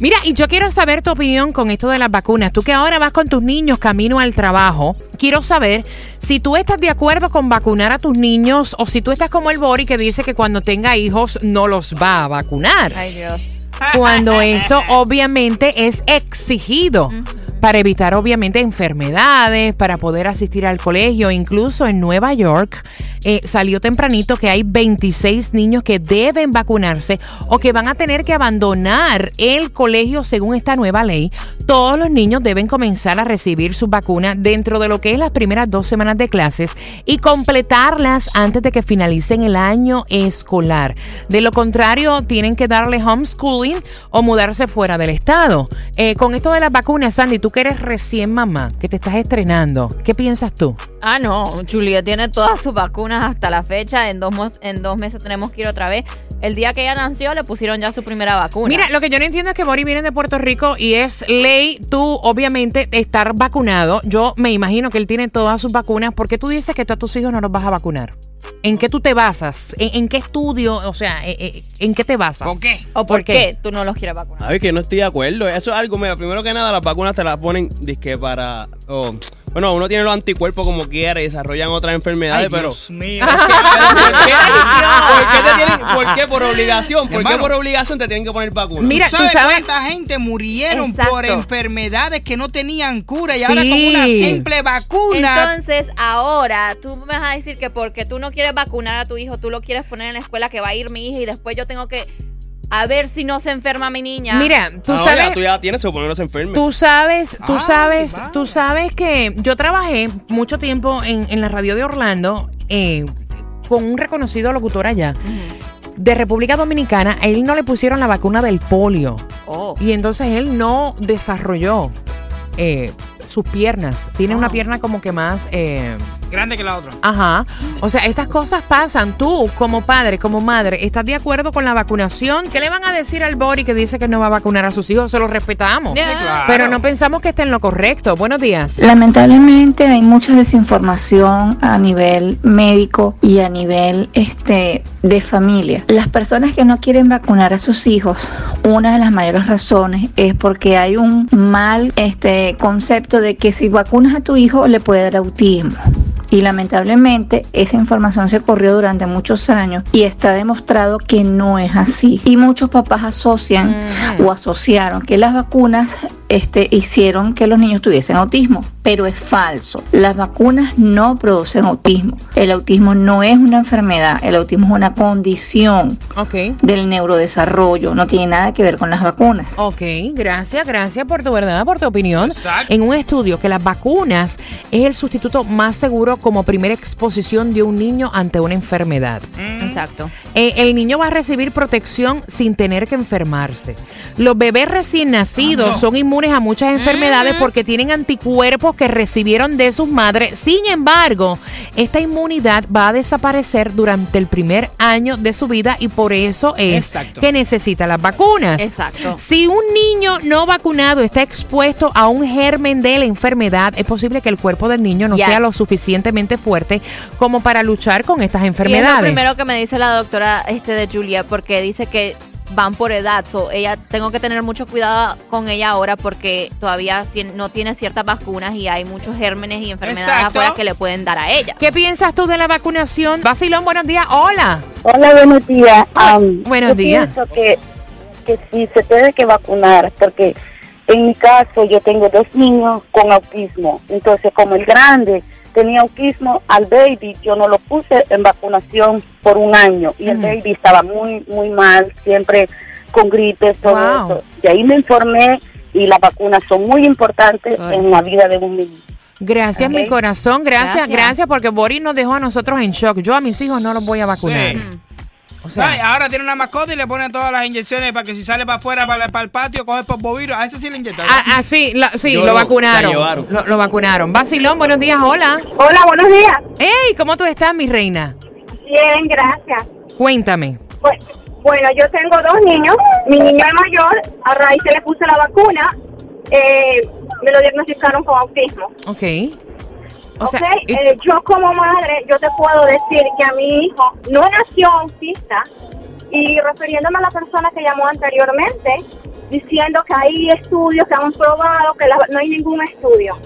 Mira, y yo quiero saber tu opinión con esto de las vacunas. Tú que ahora vas con tus niños camino al trabajo, quiero saber si tú estás de acuerdo con vacunar a tus niños o si tú estás como el Bori que dice que cuando tenga hijos no los va a vacunar. Ay, Dios. Cuando esto obviamente es exigido para evitar obviamente enfermedades, para poder asistir al colegio. Incluso en Nueva York eh, salió tempranito que hay 26 niños que deben vacunarse o que van a tener que abandonar el colegio según esta nueva ley. Todos los niños deben comenzar a recibir su vacuna dentro de lo que es las primeras dos semanas de clases y completarlas antes de que finalicen el año escolar. De lo contrario, tienen que darle homeschooling o mudarse fuera del estado. Eh, con esto de las vacunas, Sandy, tú que eres recién mamá, que te estás estrenando, ¿qué piensas tú? Ah, no, Julia tiene todas sus vacunas hasta la fecha. En dos, en dos meses tenemos que ir otra vez. El día que ella nació le pusieron ya su primera vacuna. Mira, lo que yo no entiendo es que Bori viene de Puerto Rico y es ley tú, obviamente, estar vacunado. Yo me imagino que él tiene todas sus vacunas. ¿Por qué tú dices que tú a tus hijos no los vas a vacunar? ¿En qué tú te basas? ¿En, en qué estudio? O sea, eh, eh, ¿en qué te basas? ¿Por qué? ¿O por ¿por qué? qué tú no los quieres vacunar? Ay, que no estoy de acuerdo. Eso es algo, mira, primero que nada, las vacunas te las ponen, disque para. oh, bueno, uno tiene los anticuerpos como quiera y desarrollan otras enfermedades, Ay, pero. Dios mío. ¿Por qué? ¿Por qué te tienen- ¿Por qué por obligación? ¿Por qué por obligación te tienen que poner vacunas? Mira, ¿Tú tú sabes, sabes- cuánta gente murieron Exacto. por enfermedades que no tenían cura y Sí. ahora con una simple vacuna? Entonces, ahora tú me vas a decir que porque tú no quieres vacunar a tu hijo, tú lo quieres poner en la escuela que va a ir mi hija y después yo tengo que a ver si no se enferma mi niña. Mira, tú Ah, no, sabes... ya, tú ya tienes, se supone que no se enferme. Tú sabes, tú Ay, sabes, vale. tú sabes que yo trabajé mucho tiempo en, en la radio de Orlando eh, con un reconocido locutor allá de República Dominicana. A él no le pusieron la vacuna del polio Oh. y entonces él no desarrolló eh, sus piernas. Tiene una Oh. pierna como que más... eh, Grande que la otra. Ajá. O sea, estas cosas pasan. Tú, como padre, como madre, ¿estás de acuerdo con la vacunación? ¿Qué le van a decir al Bori que dice que no va a vacunar a sus hijos? Se lo respetamos. Claro. Pero no pensamos que esté en lo correcto. Buenos días. Lamentablemente hay mucha desinformación a nivel médico y a nivel este de familia. Las personas que no quieren vacunar a sus hijos, una de las mayores razones es porque hay un mal este concepto de que si vacunas a tu hijo le puede dar autismo. Y lamentablemente esa información se corrió durante muchos años y está demostrado que no es así. Y muchos papás asocian o asociaron que las vacunas este, hicieron que los niños tuviesen autismo, pero es falso. Las vacunas no producen autismo. El autismo no es una enfermedad, el autismo es una condición del neurodesarrollo, no tiene nada que ver con las vacunas. Ok, gracias, gracias por tu verdad, por tu opinión. Exacto. En un estudio que las vacunas es el sustituto más seguro como primera exposición de un niño ante una enfermedad. Exacto. Eh, el niño va a recibir protección sin tener que enfermarse. Los bebés recién nacidos Ah, no. son inmunes a muchas enfermedades porque tienen anticuerpos que recibieron de sus madres. Sin embargo, esta inmunidad va a desaparecer durante el primer año de su vida y por eso es Exacto. que necesita las vacunas. Exacto. Si un niño no vacunado está expuesto a un germen de la enfermedad, es posible que el cuerpo del niño no Yes. sea lo suficientemente fuerte como para luchar con estas Y es enfermedades. lo primero que me dice la doctora este de Julia, porque dice que van por edad. So, ella tengo que tener mucho cuidado con ella ahora porque todavía tiene- no tiene ciertas vacunas y hay muchos gérmenes y enfermedades Exacto. afuera que le pueden dar a ella. ¿Qué piensas tú de la vacunación? Basilón, buenos días. Hola. Hola, buenos días. Am, buenos yo días. Pienso que, que sí se tiene que vacunar, porque en mi caso yo tengo dos niños con autismo. Entonces, como el grande tenía autismo, al baby yo no lo puse en vacunación por un año y el baby estaba muy, muy mal, siempre con gripe, todo Wow. eso. Y ahí me informé y las vacunas son muy importantes en la vida de un niño. Gracias, mi corazón. Gracias, Gracias. gracias, porque Boris nos dejó a nosotros en shock. Yo a mis hijos no los voy a vacunar. Sí. O sea, Ay, ahora tiene una mascota y le pone todas las inyecciones para que si sale para afuera, para, para el patio, coge polvovirus. A ese sí le inyectan. ah, ah, sí, la- sí, Yo lo lo- vacunaron. la llevaron. Lo, lo vacunaron. Basilón, buenos días, hola. Hola, buenos días. Hey, ¿cómo tú estás, mi reina? Bien, gracias. Cuéntame. Bu- Bueno, yo tengo dos niños. Mi niño es mayor, a raíz que le puse la vacuna, eh, me lo diagnosticaron con autismo. Ok. O sea, Ok, y- eh, yo como madre, yo te puedo decir que a mi hijo no nació autista y refiriéndome a la persona que llamó anteriormente, diciendo que hay estudios que han probado que la- no hay ningún estudio.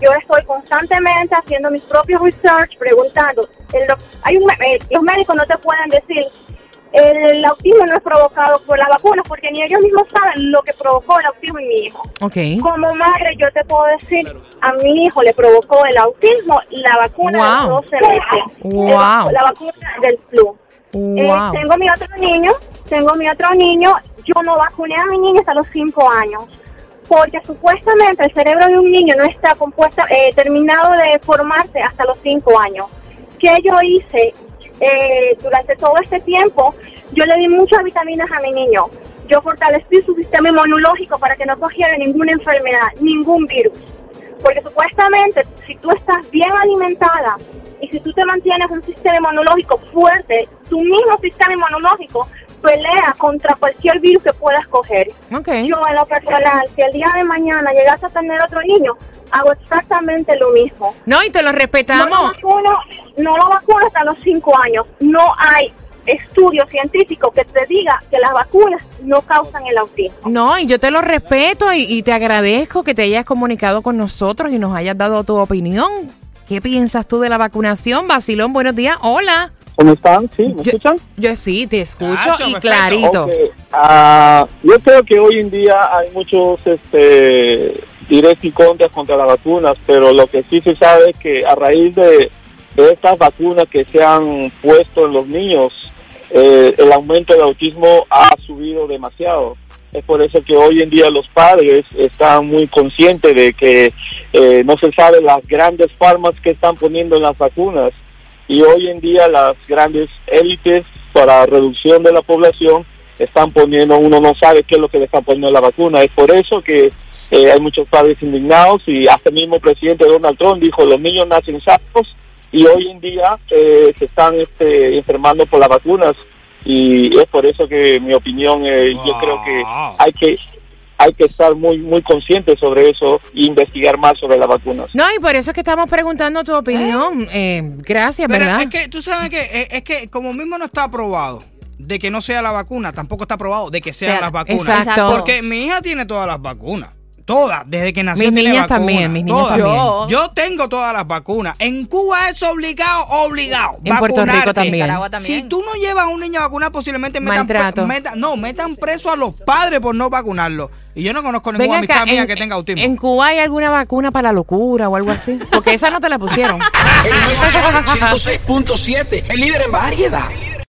Yo estoy constantemente haciendo mis propios research, preguntando. El hay un, eh, los médicos no te pueden decir el autismo no es provocado por las vacunas porque ni ellos mismos saben lo que provocó el autismo en mi hijo. ok. Como madre, yo te puedo decir, a mi hijo le provocó el autismo la vacuna de Wow. los 12 meses. Wow. El- La vacuna del flu. Eh, Wow. tengo mi otro niño, tengo mi otro niño. Yo no vacuné a mi niño hasta los 5 años. Porque supuestamente el cerebro de un niño no está compuesto, eh, terminado de formarse hasta los 5 años. ¿Qué yo hice eh, durante todo este tiempo? Yo le di muchas vitaminas a mi niño. Yo fortalecí su sistema inmunológico para que no cogiera ninguna enfermedad, ningún virus. Porque supuestamente, si tú estás bien alimentada y si tú te mantienes un sistema inmunológico fuerte, tu mismo sistema inmunológico pelea contra cualquier virus que puedas coger. Ok. Yo en lo personal, si el día de mañana llegas a tener otro niño, hago exactamente lo mismo. No, y te lo No lo respetamos. vacuno, no lo vacuno hasta los 5 años. No hay estudio científico que te diga que las vacunas no causan el autismo. No, y yo te lo respeto y, y te agradezco que te hayas comunicado con nosotros y nos hayas dado tu opinión. ¿Qué piensas tú de la vacunación? Basilón, buenos días. Hola. ¿Cómo están? ¿Sí? ¿Me Yo- escuchan? Yo sí, te escucho Cacho, y clarito. Ok, ah, yo creo que hoy en día hay muchos este, directos y contras contra las vacunas, pero lo que sí se sabe es que a raíz de estas vacunas que se han puesto en los niños, eh, el aumento del autismo ha subido demasiado. Es por eso que hoy en día los padres están muy conscientes de que eh, no se sabe las grandes farmas que están poniendo en las vacunas y hoy en día las grandes élites para reducción de la población están poniendo, uno no sabe qué es lo que le están poniendo en la vacuna. Es por eso que eh, hay muchos padres indignados y hasta el mismo presidente Donald Trump dijo los niños nacen sanos y hoy en día eh, se están este, enfermando por las vacunas y es por eso que mi opinión eh, yo creo que hay que hay que estar muy muy conscientes sobre eso e investigar más sobre las vacunas. No, y por eso es que estamos preguntando tu opinión. Eh, gracias, Pero ¿verdad? es que tú sabes que es, es que como mismo no está aprobado de que no sea la vacuna, tampoco está aprobado de que sean Sea- las vacunas. Exacto. Porque mi hija tiene todas las vacunas. Todas, desde que nació Mis tiene niñas vacuna, también, mis niñas todas. también. Yo. Yo tengo todas las vacunas. En Cuba es obligado, obligado. En Puerto Rico vacunarte. también. Si tú no llevas a un niño a vacunar, posiblemente metan, pre- metan- no, metan preso a los padres por no vacunarlo. Y yo no conozco ninguna amistad acá, mía en, que tenga autismo. ¿En Cuba hay alguna vacuna para la locura o algo así? Porque esa no te la pusieron. El nuevo Sol 106.7, el líder en variedad.